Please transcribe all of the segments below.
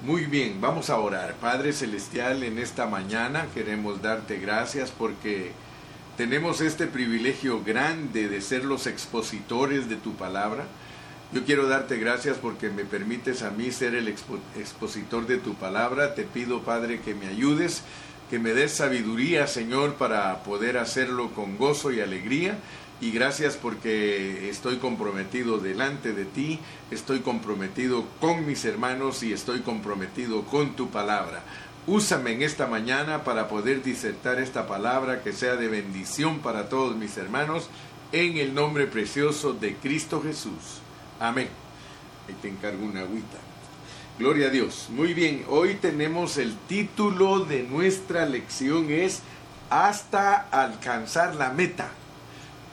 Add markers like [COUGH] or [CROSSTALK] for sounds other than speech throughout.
Muy bien, vamos a orar. Padre Celestial, en esta mañana queremos darte gracias porque tenemos este privilegio grande de ser los expositores de tu palabra. Yo quiero darte gracias porque me permites a mí ser el expositor de tu palabra. Te pido, Padre, que me ayudes, que me des sabiduría, Señor, para poder hacerlo con gozo y alegría y gracias porque estoy comprometido delante de ti, estoy comprometido con mis hermanos y estoy comprometido con tu palabra. Úsame en esta mañana para poder disertar esta palabra que sea de bendición para todos mis hermanos en el nombre precioso de Cristo Jesús. Amén. Ahí te encargo una agüita. Gloria a Dios. Muy bien, hoy tenemos el título de nuestra lección es Hasta alcanzar la meta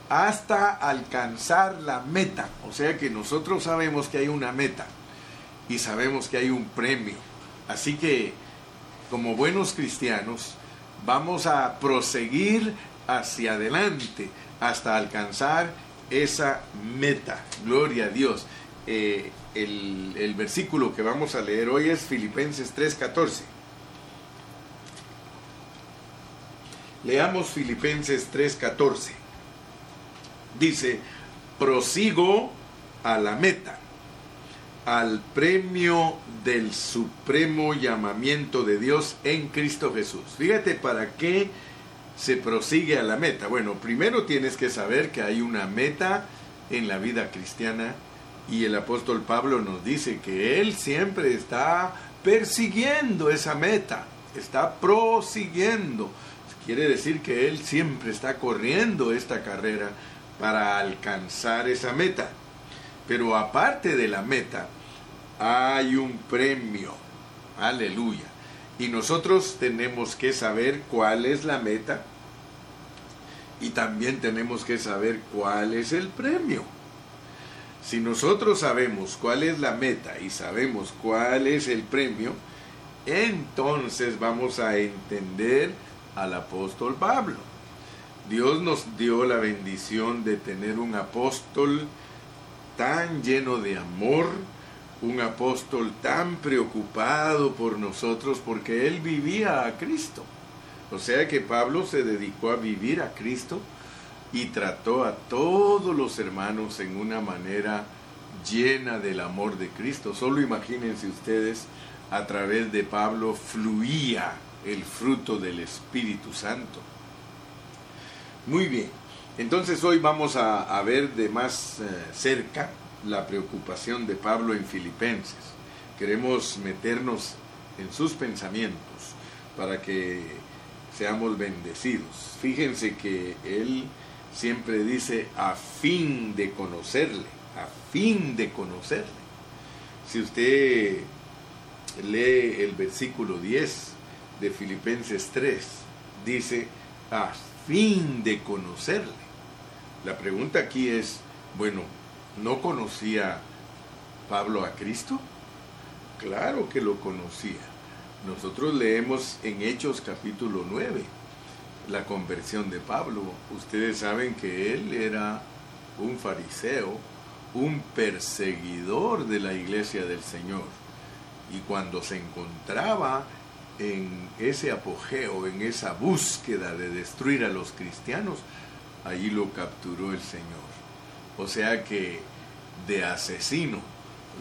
hasta alcanzar la meta. O sea que nosotros sabemos que hay una meta y sabemos que hay un premio. Así que como buenos cristianos vamos a proseguir hacia adelante hasta alcanzar esa meta. Gloria a Dios. Eh, el, el versículo que vamos a leer hoy es Filipenses 3:14. Leamos Filipenses 3:14 dice, prosigo a la meta, al premio del supremo llamamiento de Dios en Cristo Jesús. Fíjate para qué se prosigue a la meta. Bueno, primero tienes que saber que hay una meta en la vida cristiana y el apóstol Pablo nos dice que él siempre está persiguiendo esa meta, está prosiguiendo. Quiere decir que él siempre está corriendo esta carrera para alcanzar esa meta. Pero aparte de la meta, hay un premio. Aleluya. Y nosotros tenemos que saber cuál es la meta y también tenemos que saber cuál es el premio. Si nosotros sabemos cuál es la meta y sabemos cuál es el premio, entonces vamos a entender al apóstol Pablo. Dios nos dio la bendición de tener un apóstol tan lleno de amor, un apóstol tan preocupado por nosotros porque él vivía a Cristo. O sea que Pablo se dedicó a vivir a Cristo y trató a todos los hermanos en una manera llena del amor de Cristo. Solo imagínense ustedes, a través de Pablo fluía el fruto del Espíritu Santo. Muy bien, entonces hoy vamos a, ver de más eh, cerca la preocupación de Pablo en Filipenses. Queremos meternos en sus pensamientos para que seamos bendecidos. Fíjense que él siempre dice a fin de conocerle, a fin de conocerle. Si usted lee el versículo 10 de Filipenses 3, dice a fin de conocerle. La pregunta aquí es, bueno, ¿no conocía Pablo a Cristo? Claro que lo conocía. Nosotros leemos en Hechos capítulo 9 la conversión de Pablo. Ustedes saben que él era un fariseo, un perseguidor de la iglesia del Señor. Y cuando se encontraba en ese apogeo, en esa búsqueda de destruir a los cristianos, allí lo capturó el Señor. O sea que de asesino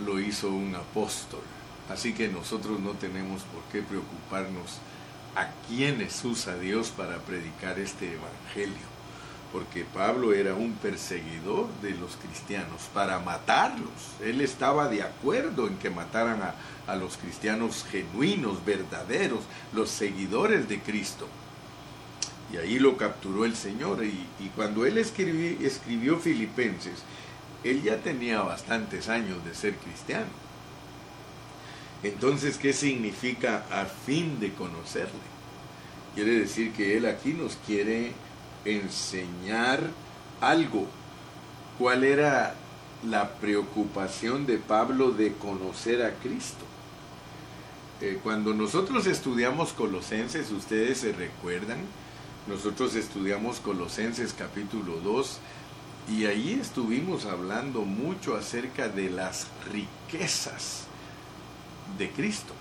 lo hizo un apóstol. Así que nosotros no tenemos por qué preocuparnos a quienes usa Dios para predicar este evangelio porque Pablo era un perseguidor de los cristianos para matarlos. Él estaba de acuerdo en que mataran a, los cristianos genuinos, verdaderos, los seguidores de Cristo. Y ahí lo capturó el Señor. Y, cuando él escribió Filipenses, él ya tenía bastantes años de ser cristiano. Entonces, ¿qué significa a fin de conocerle? Quiere decir que él aquí nos quiere enseñar algo. ¿Cuál era la preocupación de Pablo de conocer a Cristo? Eh, cuando nosotros estudiamos Colosenses, ustedes se recuerdan, nosotros estudiamos Colosenses capítulo 2 y ahí estuvimos hablando mucho acerca de las riquezas de Cristo.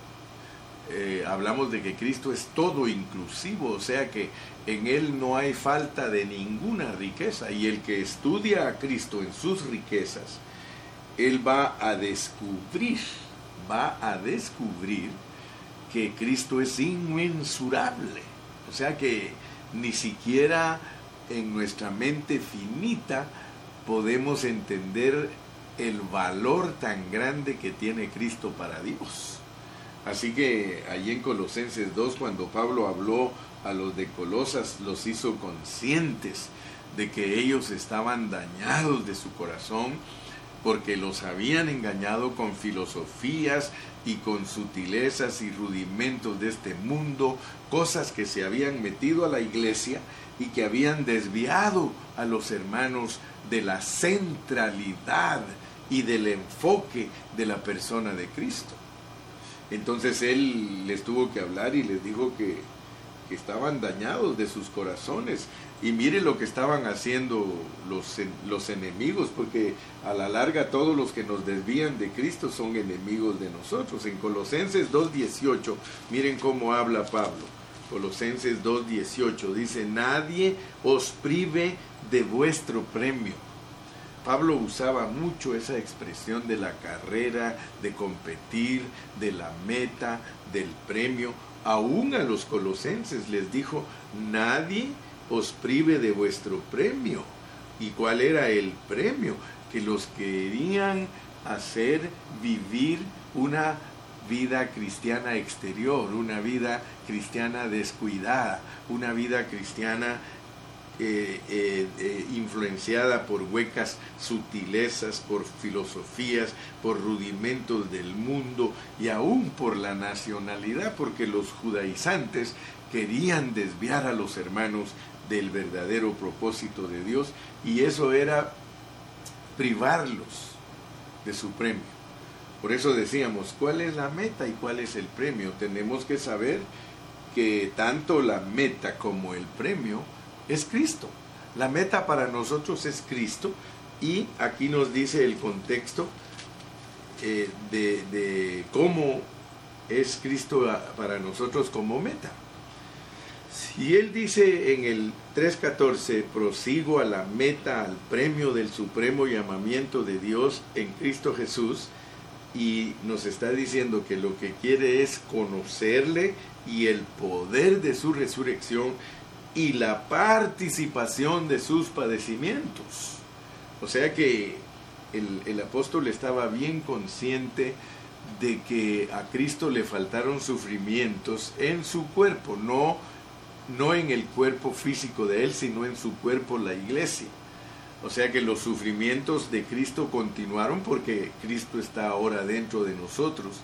eh, hablamos de que Cristo es todo inclusivo, o sea que en Él no hay falta de ninguna riqueza. Y el que estudia a Cristo en sus riquezas, Él va a descubrir, va a descubrir que Cristo es inmensurable. O sea que ni siquiera en nuestra mente finita podemos entender el valor tan grande que tiene Cristo para Dios. Así que allí en Colosenses 2, cuando Pablo habló a los de Colosas, los hizo conscientes de que ellos estaban dañados de su corazón porque los habían engañado con filosofías y con sutilezas y rudimentos de este mundo, cosas que se habían metido a la iglesia y que habían desviado a los hermanos de la centralidad y del enfoque de la persona de Cristo. Entonces él les tuvo que hablar y les dijo que, estaban dañados de sus corazones. Y mire lo que estaban haciendo los, los enemigos, porque a la larga todos los que nos desvían de Cristo son enemigos de nosotros. En Colosenses 2.18, miren cómo habla Pablo. Colosenses 2.18 dice, nadie os prive de vuestro premio Pablo usaba mucho esa expresión de la carrera, de competir, de la meta, del premio. Aún a los colosenses les dijo, nadie os prive de vuestro premio. ¿Y cuál era el premio? Que los querían hacer vivir una vida cristiana exterior, una vida cristiana descuidada, una vida cristiana eh, eh, eh, influenciada por huecas sutilezas, por filosofías, por rudimentos del mundo y aún por la nacionalidad, porque los judaizantes querían desviar a los hermanos del verdadero propósito de Dios y eso era privarlos de su premio. Por eso decíamos, ¿cuál es la meta y cuál es el premio? Tenemos que saber que tanto la meta como el premio es Cristo. La meta para nosotros es Cristo y aquí nos dice el contexto eh, de, cómo es Cristo para nosotros como meta. Si Él dice en el 3.14, prosigo a la meta, al premio del supremo llamamiento de Dios en Cristo Jesús, y nos está diciendo que lo que quiere es conocerle y el poder de su resurrección y la participación de sus padecimientos. O sea que el, apóstol estaba bien consciente de que a Cristo le faltaron sufrimientos en su cuerpo, no, no en el cuerpo físico de él, sino en su cuerpo, la iglesia. O sea que los sufrimientos de Cristo continuaron porque Cristo está ahora dentro de nosotros.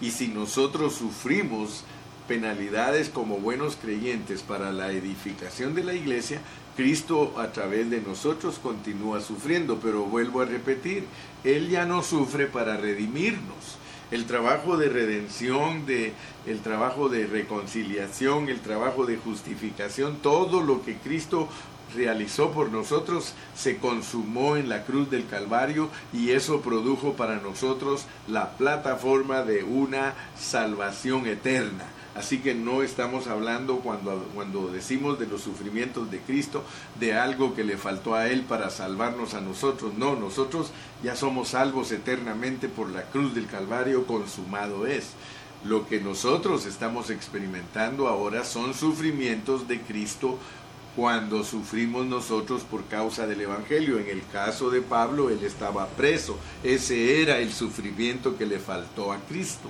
Y si nosotros sufrimos, penalidades como buenos creyentes para la edificación de la iglesia, Cristo a través de nosotros continúa sufriendo, pero vuelvo a repetir, Él ya no sufre para redimirnos. El trabajo de redención, de, el trabajo de reconciliación, el trabajo de justificación, todo lo que Cristo realizó por nosotros se consumó en la cruz del Calvario y eso produjo para nosotros la plataforma de una salvación eterna. Así que no estamos hablando cuando, cuando decimos de los sufrimientos de Cristo, de algo que le faltó a Él para salvarnos a nosotros. No, nosotros ya somos salvos eternamente por la cruz del Calvario, consumado es. Lo que nosotros estamos experimentando ahora son sufrimientos de Cristo cuando sufrimos nosotros por causa del Evangelio. En el caso de Pablo, él estaba preso. Ese era el sufrimiento que le faltó a Cristo.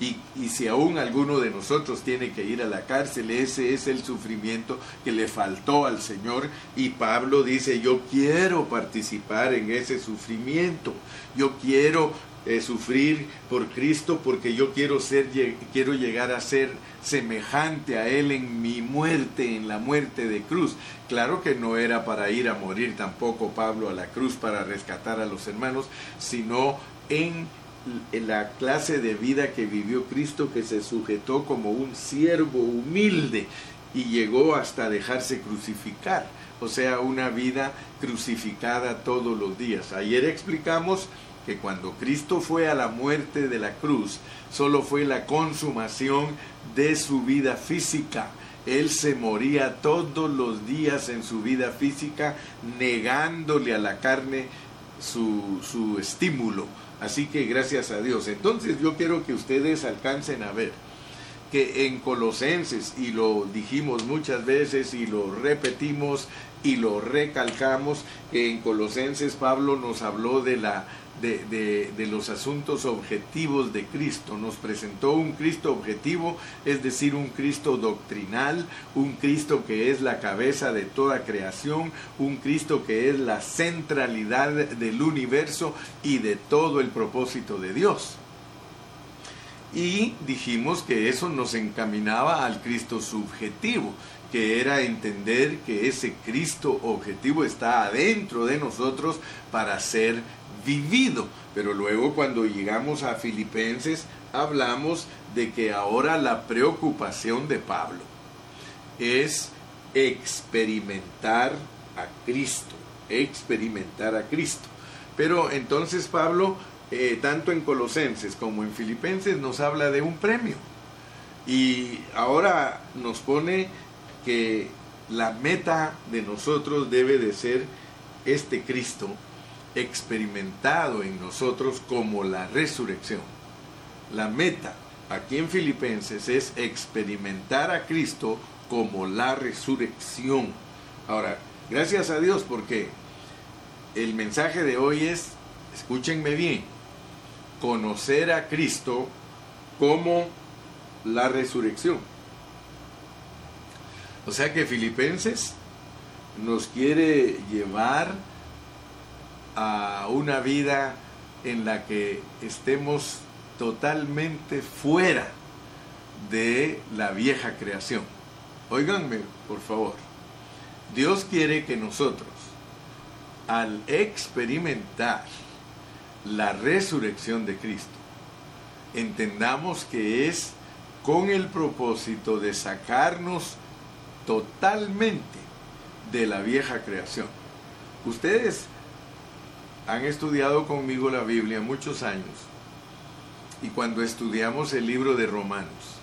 Y, si aún alguno de nosotros tiene que ir a la cárcel, ese es el sufrimiento que le faltó al Señor. Y Pablo dice, yo quiero participar en ese sufrimiento. Yo quiero eh, sufrir por Cristo porque yo quiero, ser, quiero llegar a ser semejante a Él en mi muerte, en la muerte de cruz. Claro que no era para ir a morir tampoco Pablo a la cruz para rescatar a los hermanos, sino en la clase de vida que vivió Cristo, que se sujetó como un siervo humilde y llegó hasta dejarse crucificar, o sea, una vida crucificada todos los días. Ayer explicamos que cuando Cristo fue a la muerte de la cruz, solo fue la consumación de su vida física. Él se moría todos los días en su vida física, negándole a la carne su, su estímulo. Así que gracias a Dios. Entonces yo quiero que ustedes alcancen a ver que en Colosenses, y lo dijimos muchas veces y lo repetimos y lo recalcamos, que en Colosenses Pablo nos habló de la de, de, los asuntos objetivos de Cristo. Nos presentó un Cristo objetivo, es decir, un Cristo doctrinal, un Cristo que es la cabeza de toda creación, un Cristo que es la centralidad del universo y de todo el propósito de Dios. Y dijimos que eso nos encaminaba al Cristo subjetivo, que era entender que ese Cristo objetivo está adentro de nosotros para ser vivido. Pero luego cuando llegamos a Filipenses hablamos de que ahora la preocupación de Pablo es experimentar a Cristo, experimentar a Cristo. Pero entonces Pablo, eh, tanto en Colosenses como en Filipenses, nos habla de un premio. Y ahora nos pone que la meta de nosotros debe de ser este Cristo experimentado en nosotros como la resurrección. La meta aquí en Filipenses es experimentar a Cristo como la resurrección. Ahora, gracias a Dios porque el mensaje de hoy es, escúchenme bien, conocer a Cristo como la resurrección. O sea que Filipenses nos quiere llevar a una vida en la que estemos totalmente fuera de la vieja creación. Óiganme, por favor. Dios quiere que nosotros, al experimentar la resurrección de Cristo, entendamos que es con el propósito de sacarnos totalmente de la vieja creación. Ustedes han estudiado conmigo la Biblia muchos años y cuando estudiamos el libro de Romanos,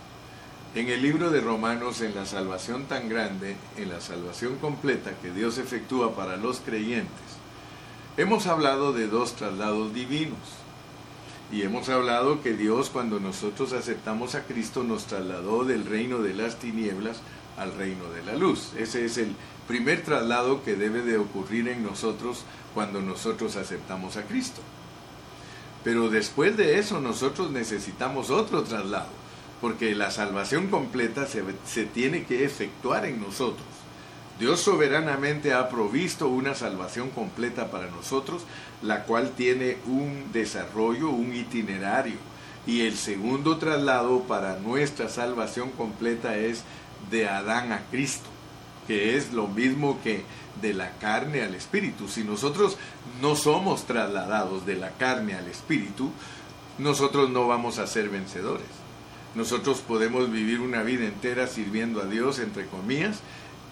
en el libro de Romanos, en la salvación tan grande, en la salvación completa que Dios efectúa para los creyentes, hemos hablado de dos traslados divinos. Y hemos hablado que Dios cuando nosotros aceptamos a Cristo nos trasladó del reino de las tinieblas al reino de la luz. Ese es el primer traslado que debe de ocurrir en nosotros cuando nosotros aceptamos a Cristo. Pero después de eso nosotros necesitamos otro traslado, porque la salvación completa se, se tiene que efectuar en nosotros. Dios soberanamente ha provisto una salvación completa para nosotros, la cual tiene un desarrollo, un itinerario. Y el segundo traslado para nuestra salvación completa es de Adán a Cristo que es lo mismo que de la carne al espíritu. Si nosotros no somos trasladados de la carne al espíritu, nosotros no vamos a ser vencedores. Nosotros podemos vivir una vida entera sirviendo a Dios, entre comillas,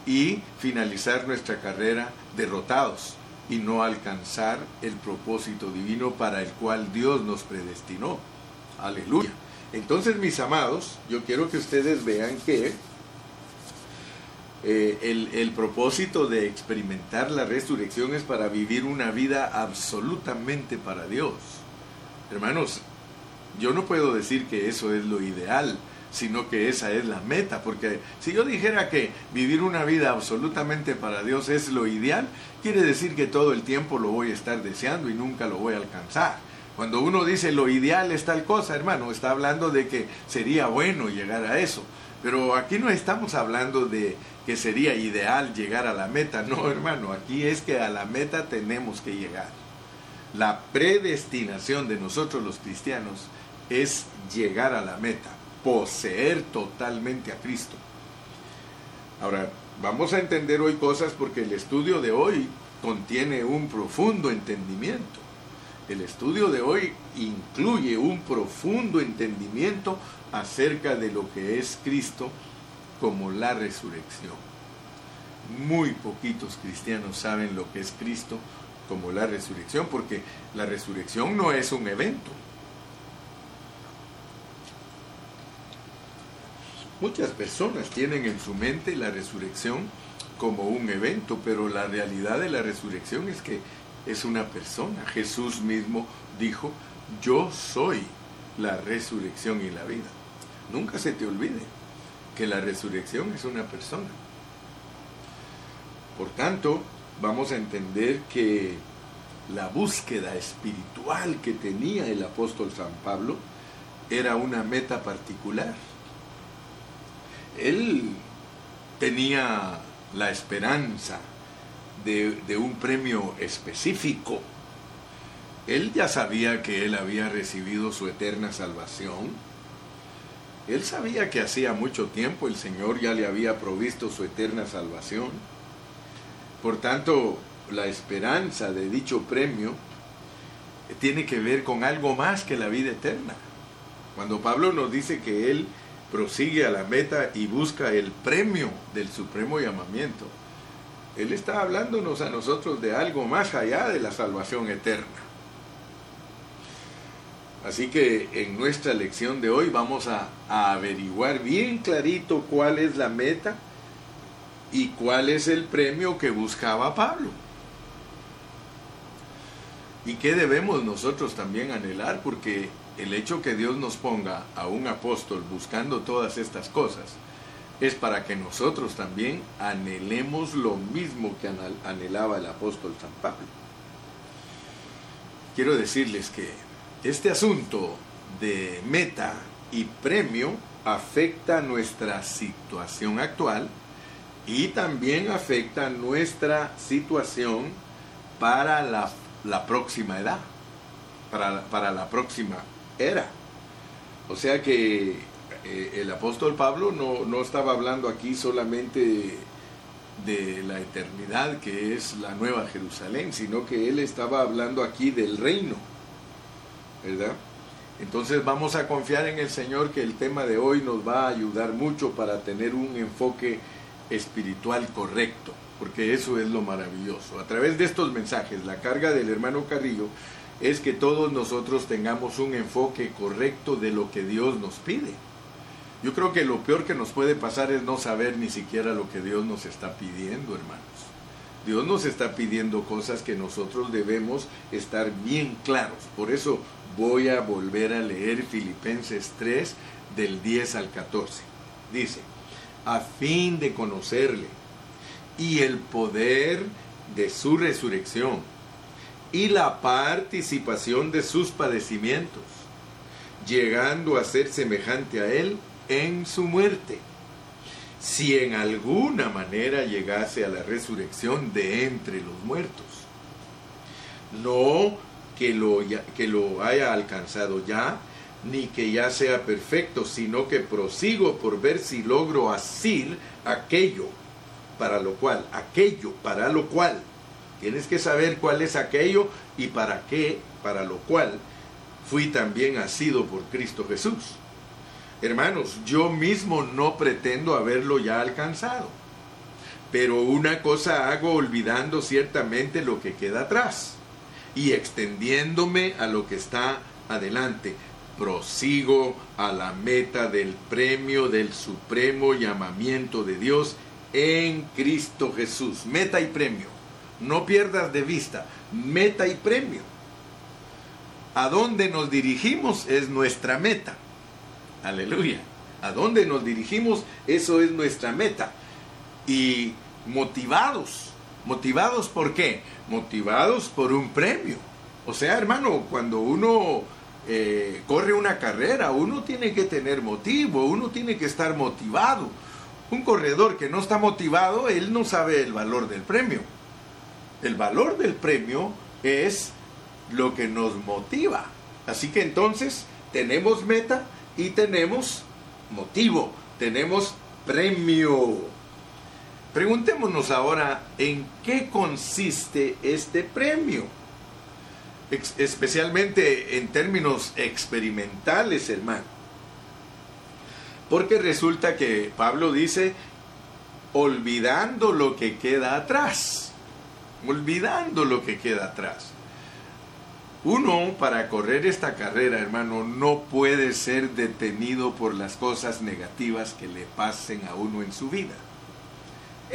y finalizar nuestra carrera derrotados y no alcanzar el propósito divino para el cual Dios nos predestinó. Aleluya. Entonces, mis amados, yo quiero que ustedes vean que eh, el, el, propósito de experimentar la resurrección es para vivir una vida absolutamente para Dios. Hermanos, yo no puedo decir que eso es lo ideal, sino que esa es la meta, porque si yo dijera que vivir una vida absolutamente para Dios es lo ideal, quiere decir que todo el tiempo lo voy a estar deseando y nunca lo voy a alcanzar. Cuando uno dice lo ideal es tal cosa, hermano, está hablando de que sería bueno llegar a eso. Pero aquí no estamos hablando de que sería ideal llegar a la meta. No, [LAUGHS] hermano, aquí es que a la meta tenemos que llegar. La predestinación de nosotros los cristianos es llegar a la meta, poseer totalmente a Cristo. Ahora, vamos a entender hoy cosas porque el estudio de hoy contiene un profundo entendimiento. El estudio de hoy incluye un profundo entendimiento acerca de lo que es Cristo como la resurrección. Muy poquitos cristianos saben lo que es Cristo como la resurrección, porque la resurrección no es un evento. Muchas personas tienen en su mente la resurrección como un evento, pero la realidad de la resurrección es que es una persona. Jesús mismo dijo, yo soy la resurrección y la vida. Nunca se te olvide que la resurrección es una persona. Por tanto, vamos a entender que la búsqueda espiritual que tenía el apóstol San Pablo era una meta particular. Él tenía la esperanza de, de, un premio específico. Él ya sabía que él había recibido su eterna salvación. Él sabía que hacía mucho tiempo el Señor ya le había provisto su eterna salvación. Por tanto, la esperanza de dicho premio tiene que ver con algo más que la vida eterna. Cuando Pablo nos dice que él prosigue a la meta y busca el premio del supremo llamamiento, él está hablándonos a nosotros de algo más allá de la salvación eterna. Así que en nuestra lección de hoy vamos a, averiguar bien clarito cuál es la meta y cuál es el premio que buscaba Pablo. ¿Y qué debemos nosotros también anhelar? Porque el hecho que Dios nos ponga a un apóstol buscando todas estas cosas es para que nosotros también anhelemos lo mismo que anhelaba el apóstol San Pablo. Quiero decirles que este asunto de meta y premio afecta nuestra situación actual y también afecta nuestra situación para la, próxima edad, para, para, la próxima era. O sea que eh, el apóstol Pablo no, no estaba hablando aquí solamente de la eternidad que es la nueva Jerusalén, sino que él estaba hablando aquí del reino, ¿verdad? Entonces vamos a confiar en el Señor que el tema de hoy nos va a ayudar mucho para tener un enfoque espiritual correcto, porque eso es lo maravilloso. A través de estos mensajes, la carga del hermano Carrillo es que todos nosotros tengamos un enfoque correcto de lo que Dios nos pide. Yo creo que lo peor que nos puede pasar es no saber ni siquiera lo que Dios nos está pidiendo, hermanos. Dios nos está pidiendo cosas que nosotros debemos estar bien claros. Por eso voy a volver a leer Filipenses 3 del 10 al 14. Dice, a fin de conocerle y el poder de su resurrección y la participación de sus padecimientos, llegando a ser semejante a él en su muerte, si en alguna manera llegase a la resurrección de entre los muertos. No que lo, que lo haya alcanzado ya, ni que ya sea perfecto, sino que prosigo por ver si logro asir aquello para lo cual, aquello para lo cual, tienes que saber cuál es aquello y para qué, para lo cual fui también asido por Cristo Jesús. Hermanos, yo mismo no pretendo haberlo ya alcanzado, pero una cosa hago olvidando ciertamente lo que queda atrás y extendiéndome a lo que está adelante prosigo a la meta del premio del supremo llamamiento de Dios en Cristo Jesús. Meta y premio. No pierdas de vista. Meta y premio. A dónde nos dirigimos es nuestra meta. Aleluya. A dónde nos dirigimos, eso es nuestra meta. Y motivados. ¿Motivados por qué? Motivados por un premio. O sea, hermano, cuando uno eh, corre una carrera, uno tiene que tener motivo, uno tiene que estar motivado. Un corredor que no está motivado, él no sabe el valor del premio. El valor del premio es lo que nos motiva. Así que entonces tenemos meta y tenemos motivo, tenemos premio. Preguntémonos ahora en qué consiste este premio especialmente en términos experimentales, hermano. Porque resulta que Pablo dice, olvidando lo que queda atrás. olvidando lo que queda atrás. Uno, para correr esta carrera, hermano, no puede ser detenido por las cosas negativas que le pasen a uno en su vida.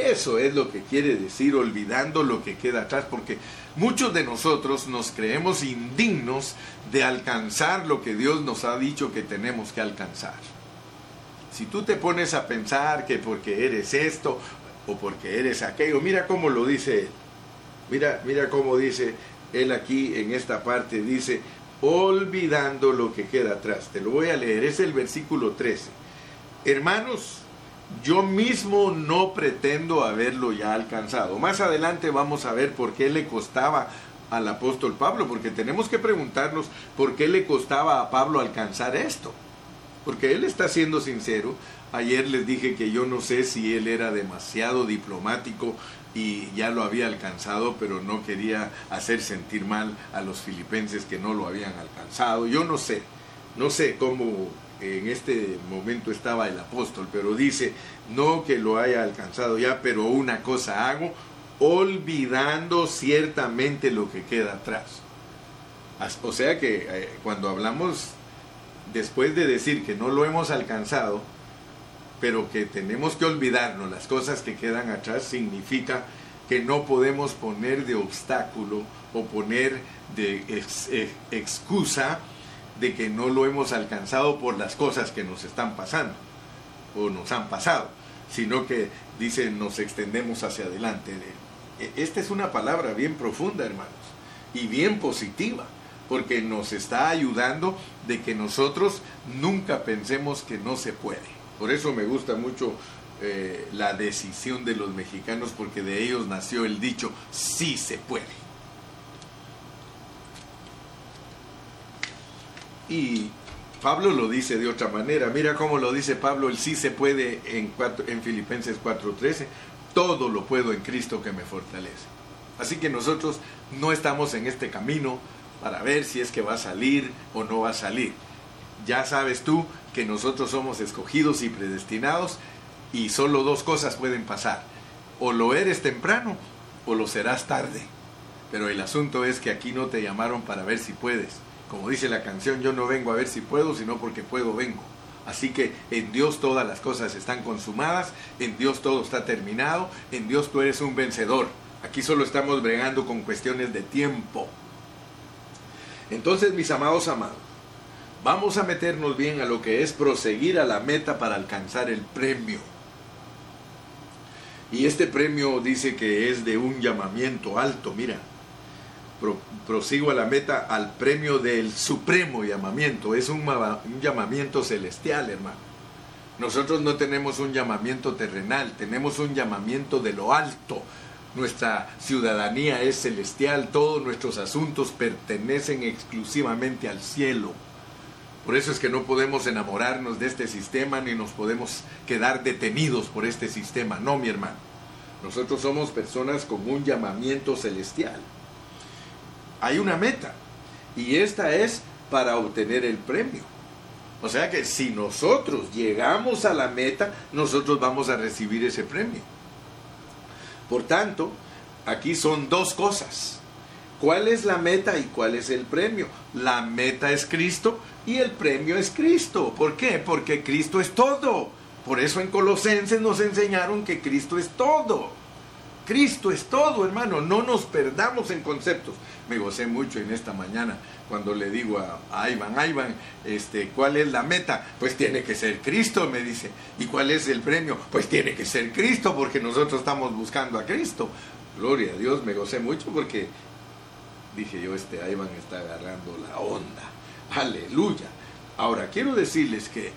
Eso es lo que quiere decir olvidando lo que queda atrás, porque muchos de nosotros nos creemos indignos de alcanzar lo que Dios nos ha dicho que tenemos que alcanzar. Si tú te pones a pensar que porque eres esto o porque eres aquello, mira cómo lo dice él. Mira, mira cómo dice él aquí en esta parte, dice, olvidando lo que queda atrás. Te lo voy a leer, es el versículo 13. Hermanos, yo mismo no pretendo haberlo ya alcanzado. Más adelante vamos a ver por qué le costaba al apóstol Pablo, porque tenemos que preguntarnos por qué le costaba a Pablo alcanzar esto. Porque él está siendo sincero. Ayer les dije que yo no sé si él era demasiado diplomático y ya lo había alcanzado, pero no quería hacer sentir mal a los filipenses que no lo habían alcanzado. Yo no sé, no sé cómo en este momento estaba el apóstol, pero dice, no que lo haya alcanzado ya, pero una cosa hago, olvidando ciertamente lo que queda atrás. O sea que eh, cuando hablamos, después de decir que no lo hemos alcanzado, pero que tenemos que olvidarnos las cosas que quedan atrás, significa que no podemos poner de obstáculo o poner de excusa de que no lo hemos alcanzado por las cosas que nos están pasando o nos han pasado, sino que dice nos extendemos hacia adelante. E, esta es una palabra bien profunda, hermanos, y bien positiva, porque nos está ayudando de que nosotros nunca pensemos que no se puede. Por eso me gusta mucho eh, la decisión de los mexicanos, porque de ellos nació el dicho, sí se puede. Y Pablo lo dice de otra manera. Mira cómo lo dice Pablo, el sí se puede en, en Filipenses 4:13. Todo lo puedo en Cristo que me fortalece. Así que nosotros no estamos en este camino para ver si es que va a salir o no va a salir. Ya sabes tú que nosotros somos escogidos y predestinados y solo dos cosas pueden pasar. O lo eres temprano o lo serás tarde. Pero el asunto es que aquí no te llamaron para ver si puedes como dice la canción, yo no vengo a ver si puedo, sino porque puedo vengo. Así que en Dios todas las cosas están consumadas, en Dios todo está terminado, en Dios tú eres un vencedor. Aquí solo estamos bregando con cuestiones de tiempo. Entonces, mis amados amados, vamos a meternos bien a lo que es proseguir a la meta para alcanzar el premio. Y este premio dice que es de un llamamiento alto, mira, prosigo a la meta, al premio del supremo llamamiento. Es un, un llamamiento celestial, hermano. Nosotros no tenemos un llamamiento terrenal, tenemos un llamamiento de lo alto. Nuestra ciudadanía es celestial, todos nuestros asuntos pertenecen exclusivamente al cielo. Por eso es que no podemos enamorarnos de este sistema ni nos podemos quedar detenidos por este sistema. No, mi hermano. Nosotros somos personas con un llamamiento celestial hay una meta y esta es para obtener el premio. O sea que si nosotros llegamos a la meta, nosotros vamos a recibir ese premio. Por tanto, aquí son dos cosas. ¿Cuál es la meta y cuál es el premio? La meta es Cristo y el premio es Cristo. ¿Por qué? Porque Cristo es todo. Por eso en Colosenses nos enseñaron que Cristo es todo. Cristo es todo, hermano. No nos perdamos en conceptos. Me gocé mucho en esta mañana cuando le digo a, Iván, Iván, este, ¿cuál es la meta? Pues tiene que ser Cristo, me dice. ¿Y cuál es el premio? Pues tiene que ser Cristo, porque nosotros estamos buscando a Cristo. Gloria a Dios, me gocé mucho porque dije yo, este Iván está agarrando la onda. Aleluya. Ahora, quiero decirles que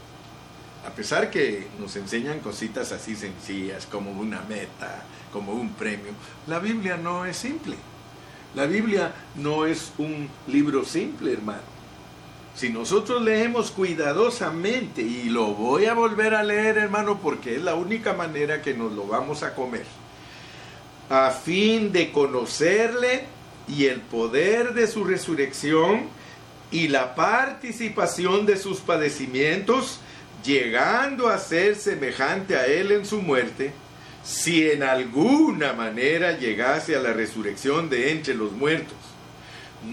a pesar que nos enseñan cositas así sencillas como una meta, como un premio, la Biblia no es simple. La Biblia no es un libro simple, hermano. Si nosotros leemos cuidadosamente, y lo voy a volver a leer, hermano, porque es la única manera que nos lo vamos a comer, a fin de conocerle y el poder de su resurrección y la participación de sus padecimientos, llegando a ser semejante a Él en su muerte, si en alguna manera llegase a la resurrección de entre los muertos.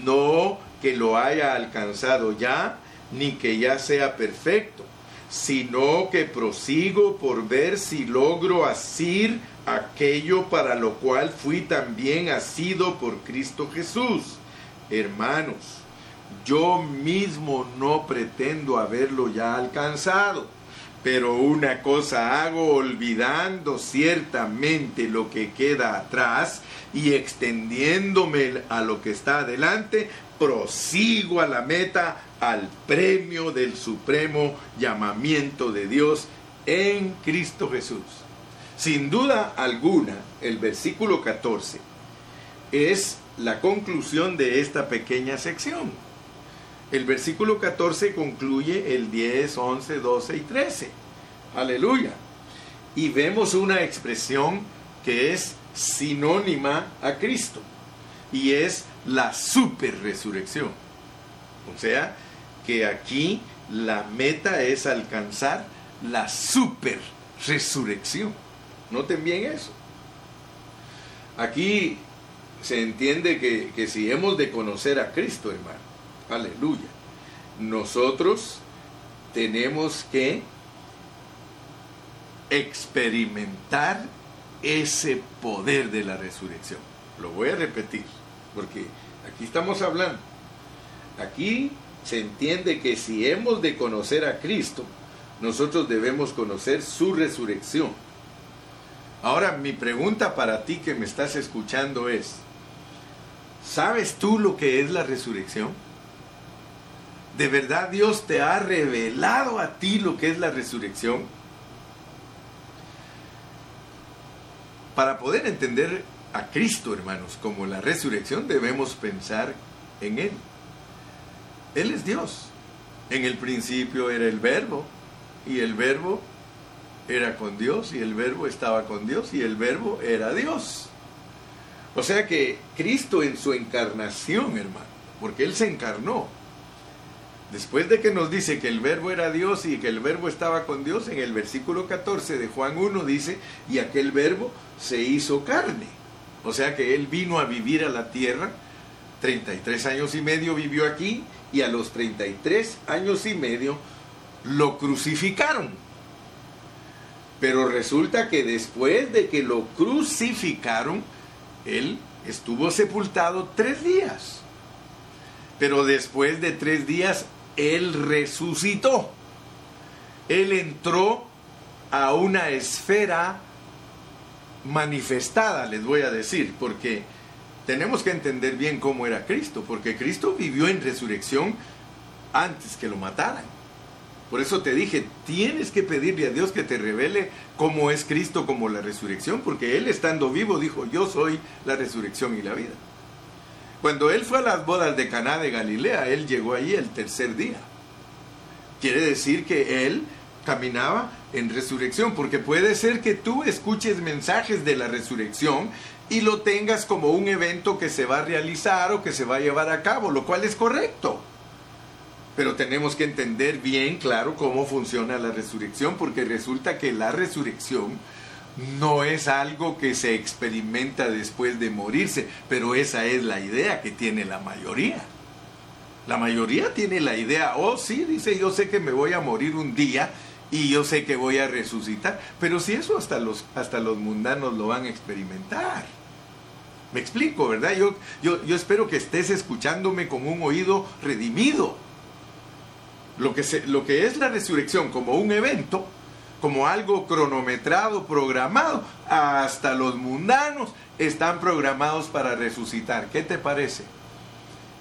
No que lo haya alcanzado ya, ni que ya sea perfecto, sino que prosigo por ver si logro asir aquello para lo cual fui también asido por Cristo Jesús. Hermanos, yo mismo no pretendo haberlo ya alcanzado, pero una cosa hago olvidando ciertamente lo que queda atrás y extendiéndome a lo que está adelante, prosigo a la meta, al premio del supremo llamamiento de Dios en Cristo Jesús. Sin duda alguna, el versículo 14 es la conclusión de esta pequeña sección. El versículo 14 concluye el 10, 11, 12 y 13. Aleluya. Y vemos una expresión que es sinónima a Cristo y es la super resurrección. O sea, que aquí la meta es alcanzar la super resurrección. Noten bien eso. Aquí se entiende que, que si hemos de conocer a Cristo, hermano, aleluya, nosotros tenemos que experimentar ese poder de la resurrección. Lo voy a repetir porque aquí estamos hablando. Aquí se entiende que si hemos de conocer a Cristo, nosotros debemos conocer su resurrección. Ahora mi pregunta para ti que me estás escuchando es, ¿sabes tú lo que es la resurrección? ¿De verdad Dios te ha revelado a ti lo que es la resurrección? Para poder entender a Cristo, hermanos, como la resurrección, debemos pensar en Él. Él es Dios. En el principio era el verbo y el verbo era con Dios y el verbo estaba con Dios y el verbo era Dios. O sea que Cristo en su encarnación, hermano, porque Él se encarnó. Después de que nos dice que el verbo era Dios y que el verbo estaba con Dios, en el versículo 14 de Juan 1 dice, y aquel verbo se hizo carne. O sea que él vino a vivir a la tierra, 33 años y medio vivió aquí y a los 33 años y medio lo crucificaron. Pero resulta que después de que lo crucificaron, él estuvo sepultado tres días. Pero después de tres días, él resucitó. Él entró a una esfera manifestada, les voy a decir, porque tenemos que entender bien cómo era Cristo, porque Cristo vivió en resurrección antes que lo mataran. Por eso te dije, tienes que pedirle a Dios que te revele cómo es Cristo como la resurrección, porque Él estando vivo dijo, yo soy la resurrección y la vida. Cuando Él fue a las bodas de Caná de Galilea, Él llegó allí el tercer día. Quiere decir que Él caminaba en resurrección, porque puede ser que tú escuches mensajes de la resurrección y lo tengas como un evento que se va a realizar o que se va a llevar a cabo, lo cual es correcto. Pero tenemos que entender bien, claro, cómo funciona la resurrección, porque resulta que la resurrección no es algo que se experimenta después de morirse, pero esa es la idea que tiene la mayoría. La mayoría tiene la idea, oh sí, dice, yo sé que me voy a morir un día y yo sé que voy a resucitar. Pero si eso hasta los, hasta los mundanos lo van a experimentar. Me explico, ¿verdad? Yo, yo, yo espero que estés escuchándome con un oído redimido. Lo que, se, lo que es la resurrección como un evento, como algo cronometrado, programado, hasta los mundanos están programados para resucitar. ¿Qué te parece?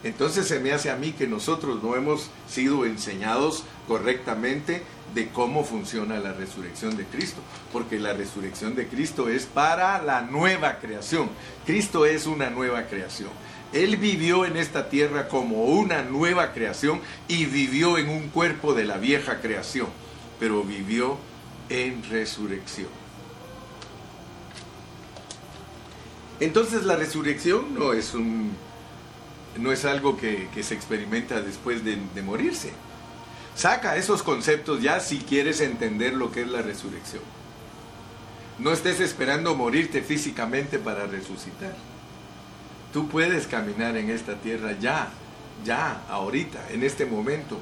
Entonces se me hace a mí que nosotros no hemos sido enseñados correctamente de cómo funciona la resurrección de Cristo, porque la resurrección de Cristo es para la nueva creación. Cristo es una nueva creación. Él vivió en esta tierra como una nueva creación y vivió en un cuerpo de la vieja creación, pero vivió en resurrección. Entonces la resurrección no es un no es algo que, se experimenta después de, de morirse. Saca esos conceptos ya si quieres entender lo que es la resurrección. No estés esperando morirte físicamente para resucitar. Tú puedes caminar en esta tierra ya, ya, ahorita, en este momento,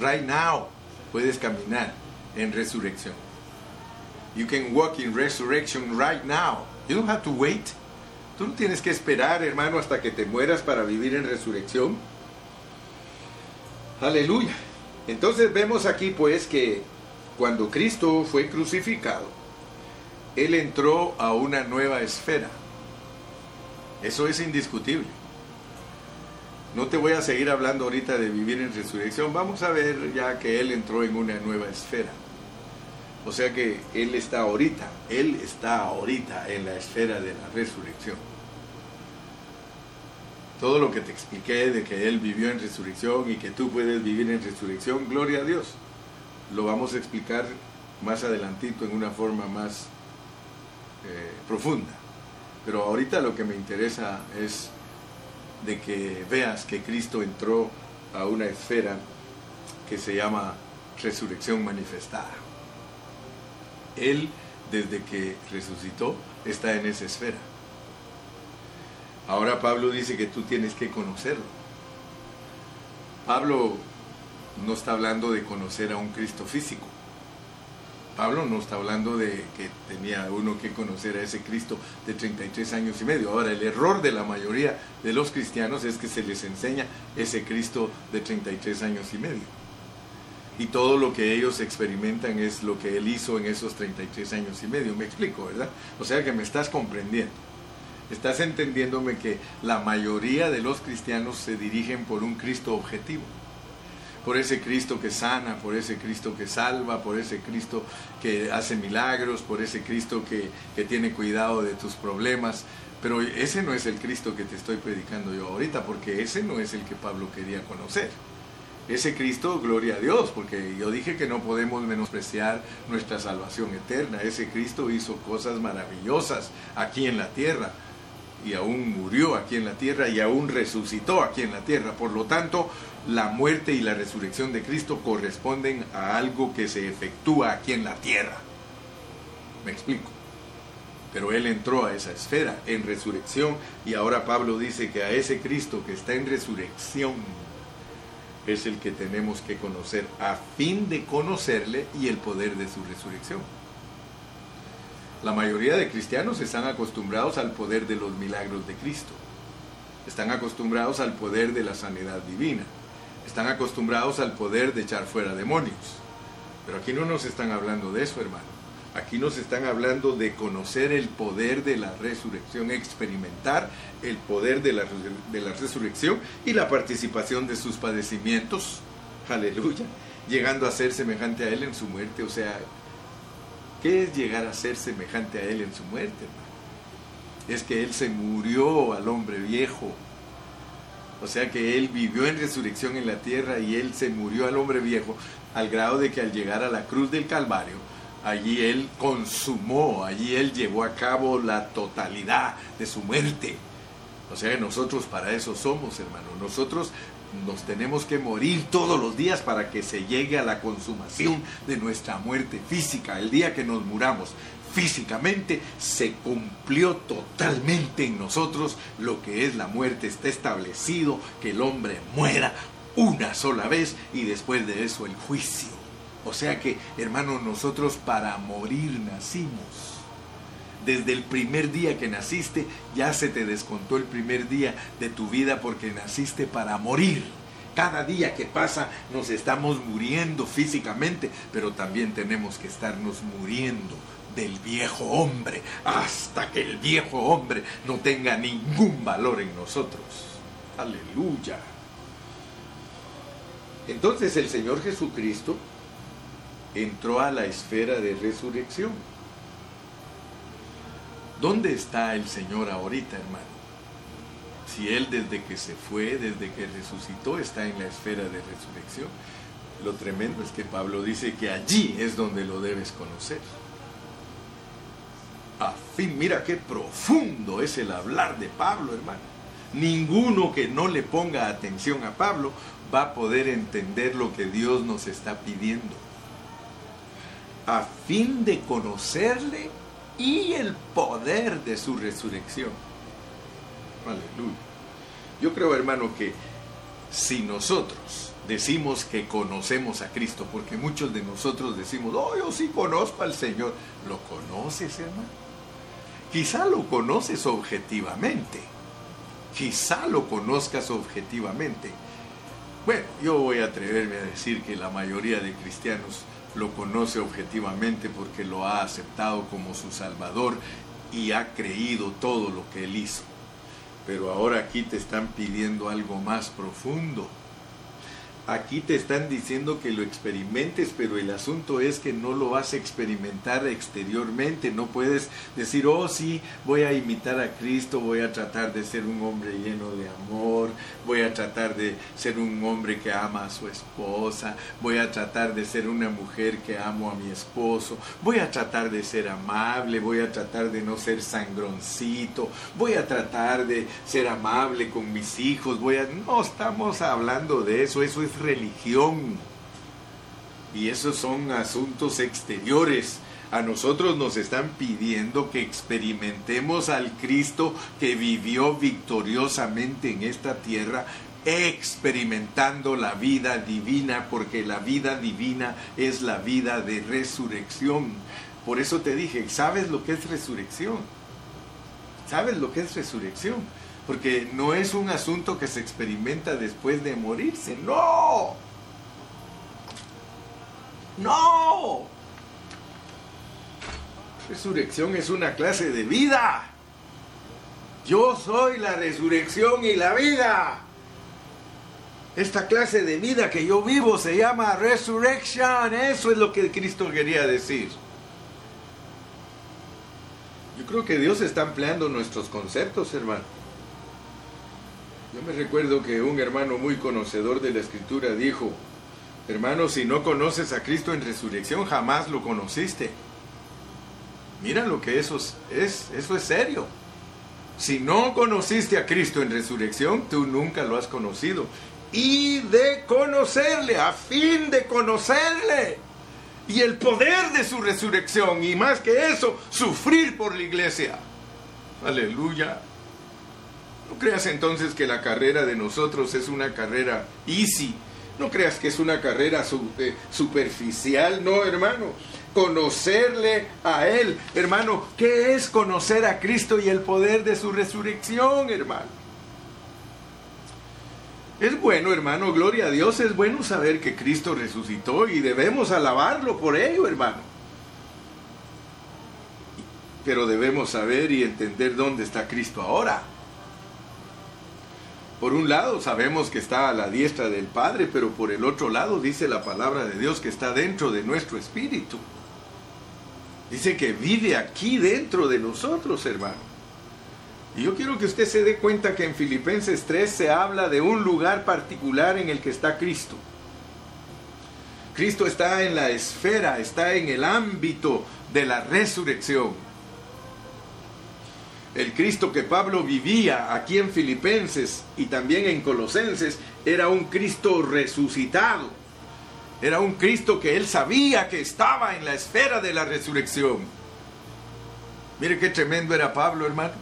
right now, puedes caminar en resurrección. You can walk in resurrection right now. You don't have to wait. Tú no tienes que esperar, hermano, hasta que te mueras para vivir en resurrección. Aleluya. Entonces vemos aquí pues que cuando Cristo fue crucificado, Él entró a una nueva esfera. Eso es indiscutible. No te voy a seguir hablando ahorita de vivir en resurrección. Vamos a ver ya que Él entró en una nueva esfera. O sea que Él está ahorita, Él está ahorita en la esfera de la resurrección. Todo lo que te expliqué de que Él vivió en resurrección y que tú puedes vivir en resurrección, gloria a Dios. Lo vamos a explicar más adelantito en una forma más eh, profunda. Pero ahorita lo que me interesa es de que veas que Cristo entró a una esfera que se llama resurrección manifestada. Él, desde que resucitó, está en esa esfera. Ahora Pablo dice que tú tienes que conocerlo. Pablo no está hablando de conocer a un Cristo físico. Pablo no está hablando de que tenía uno que conocer a ese Cristo de 33 años y medio. Ahora, el error de la mayoría de los cristianos es que se les enseña ese Cristo de 33 años y medio. Y todo lo que ellos experimentan es lo que él hizo en esos 33 años y medio. Me explico, ¿verdad? O sea que me estás comprendiendo. Estás entendiéndome que la mayoría de los cristianos se dirigen por un Cristo objetivo. Por ese Cristo que sana, por ese Cristo que salva, por ese Cristo que hace milagros, por ese Cristo que, que tiene cuidado de tus problemas. Pero ese no es el Cristo que te estoy predicando yo ahorita, porque ese no es el que Pablo quería conocer ese Cristo, gloria a Dios, porque yo dije que no podemos menospreciar nuestra salvación eterna. Ese Cristo hizo cosas maravillosas aquí en la tierra y aún murió aquí en la tierra y aún resucitó aquí en la tierra. Por lo tanto, la muerte y la resurrección de Cristo corresponden a algo que se efectúa aquí en la tierra. Me explico. Pero Él entró a esa esfera en resurrección y ahora Pablo dice que a ese Cristo que está en resurrección es el que tenemos que conocer a fin de conocerle y el poder de su resurrección. La mayoría de cristianos están acostumbrados al poder de los milagros de Cristo. Están acostumbrados al poder de la sanidad divina. Están acostumbrados al poder de echar fuera demonios. Pero aquí no nos están hablando de eso, hermano. Aquí nos están hablando de conocer el poder de la resurrección, experimentar el poder de la, resurrección y la participación de sus padecimientos. Aleluya. Llegando a ser semejante a Él en su muerte. O sea, ¿Qué es llegar a ser semejante a Él en su muerte, hermano? Es que Él se murió al hombre viejo. O sea que Él vivió en resurrección en la tierra y Él se murió al hombre viejo al grado de que al llegar a la cruz del Calvario, allí Él consumó, allí Él llevó a cabo la totalidad de su muerte. O sea que nosotros para eso somos, hermano. Nosotros nos tenemos que morir todos los días para que se llegue a la consumación de nuestra muerte física. El día que nos muramos físicamente, se cumplió totalmente en nosotros lo que es la muerte. Está establecido que el hombre muera una sola vez y después de eso el juicio. O sea que, hermanos, nosotros para morir nacimos desde el primer día que naciste, ya se te descontó el primer día de tu vida porque naciste para morir. Cada día que pasa nos estamos muriendo físicamente, pero también tenemos que estarnos muriendo del viejo hombre hasta que el viejo hombre no tenga ningún valor en nosotros. Aleluya. Entonces el Señor Jesucristo entró a la esfera de resurrección. ¿Dónde está el Señor ahorita, hermano? Si Él desde que se fue, desde que resucitó, está en la esfera de resurrección. Lo tremendo es que Pablo dice que allí es donde lo debes conocer. A fin, mira qué profundo es el hablar de Pablo, hermano. Ninguno que no le ponga atención a Pablo va a poder entender lo que Dios nos está pidiendo. A fin de conocerle y el poder de su resurrección. Aleluya. Yo creo, hermano, que si nosotros decimos que conocemos a Cristo, porque muchos de nosotros decimos, oh, yo sí conozco al Señor, ¿lo conoces, hermano? Quizá lo conoces objetivamente, quizá lo conozcas objetivamente. Bueno, yo voy a atreverme a decir que la mayoría de cristianos lo conoce objetivamente porque lo ha aceptado como su Salvador y ha creído todo lo que Él hizo. Pero ahora aquí te están pidiendo algo más profundo. Aquí te están diciendo que lo experimentes, pero el asunto es que no lo vas a experimentar exteriormente. No puedes decir, oh sí, voy a imitar a Cristo, voy a tratar de ser un hombre lleno de amor, voy a tratar de ser un hombre que ama a su esposa, voy a tratar de ser una mujer que amo a mi esposo, voy a tratar de ser amable, voy a tratar de no ser sangroncito, voy a tratar de ser amable con mis hijos, voy a... No estamos hablando de eso, eso es religión. Y esos son asuntos exteriores. A nosotros nos están pidiendo que experimentemos al Cristo que vivió victoriosamente en esta tierra, experimentando la vida divina, porque la vida divina es la vida de resurrección. Por eso te dije, ¿sabes lo que es resurrección? ¿Sabes lo que es resurrección? Porque no es un asunto que se experimenta después de morirse. No. No. Resurrección es una clase de vida. Yo soy la resurrección y la vida. Esta clase de vida que yo vivo se llama resurrection. Eso es lo que Cristo quería decir. Yo creo que Dios está ampliando nuestros conceptos, hermano. Yo me recuerdo que un hermano muy conocedor de la escritura dijo, hermano, si no conoces a Cristo en resurrección, jamás lo conociste. Mira lo que eso es, eso es serio. Si no conociste a Cristo en resurrección, tú nunca lo has conocido. Y de conocerle, a fin de conocerle. Y el poder de su resurrección. Y más que eso, sufrir por la iglesia. Aleluya. No creas entonces que la carrera de nosotros es una carrera easy. No creas que es una carrera eh, superficial. No, hermano. Conocerle a Él. Hermano, ¿qué es conocer a Cristo y el poder de su resurrección, hermano? Es bueno, hermano, gloria a Dios, es bueno saber que Cristo resucitó y debemos alabarlo por ello, hermano. Pero debemos saber y entender dónde está Cristo ahora. Por un lado sabemos que está a la diestra del Padre, pero por el otro lado dice la palabra de Dios que está dentro de nuestro espíritu. Dice que vive aquí dentro de nosotros, hermano. Y yo quiero que usted se dé cuenta que en Filipenses 3 se habla de un lugar particular en el que está Cristo. Cristo está en la esfera, está en el ámbito de la resurrección. El Cristo que Pablo vivía aquí en Filipenses y también en Colosenses era un Cristo resucitado. Era un Cristo que él sabía que estaba en la esfera de la resurrección. Mire qué tremendo era Pablo, hermano.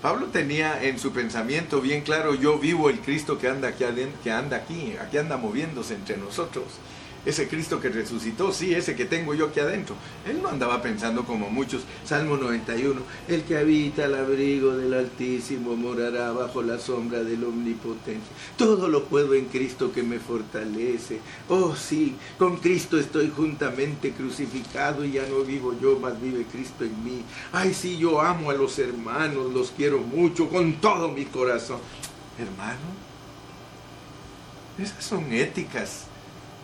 Pablo tenía en su pensamiento bien claro, yo vivo el Cristo que anda aquí, que anda aquí, aquí anda moviéndose entre nosotros ese Cristo que resucitó, sí, ese que tengo yo aquí adentro. Él no andaba pensando como muchos. Salmo 91, el que habita al abrigo del Altísimo morará bajo la sombra del Omnipotente. Todo lo puedo en Cristo que me fortalece. Oh sí, con Cristo estoy juntamente crucificado y ya no vivo yo, mas vive Cristo en mí. Ay, sí, yo amo a los hermanos, los quiero mucho, con todo mi corazón. Hermano, esas son éticas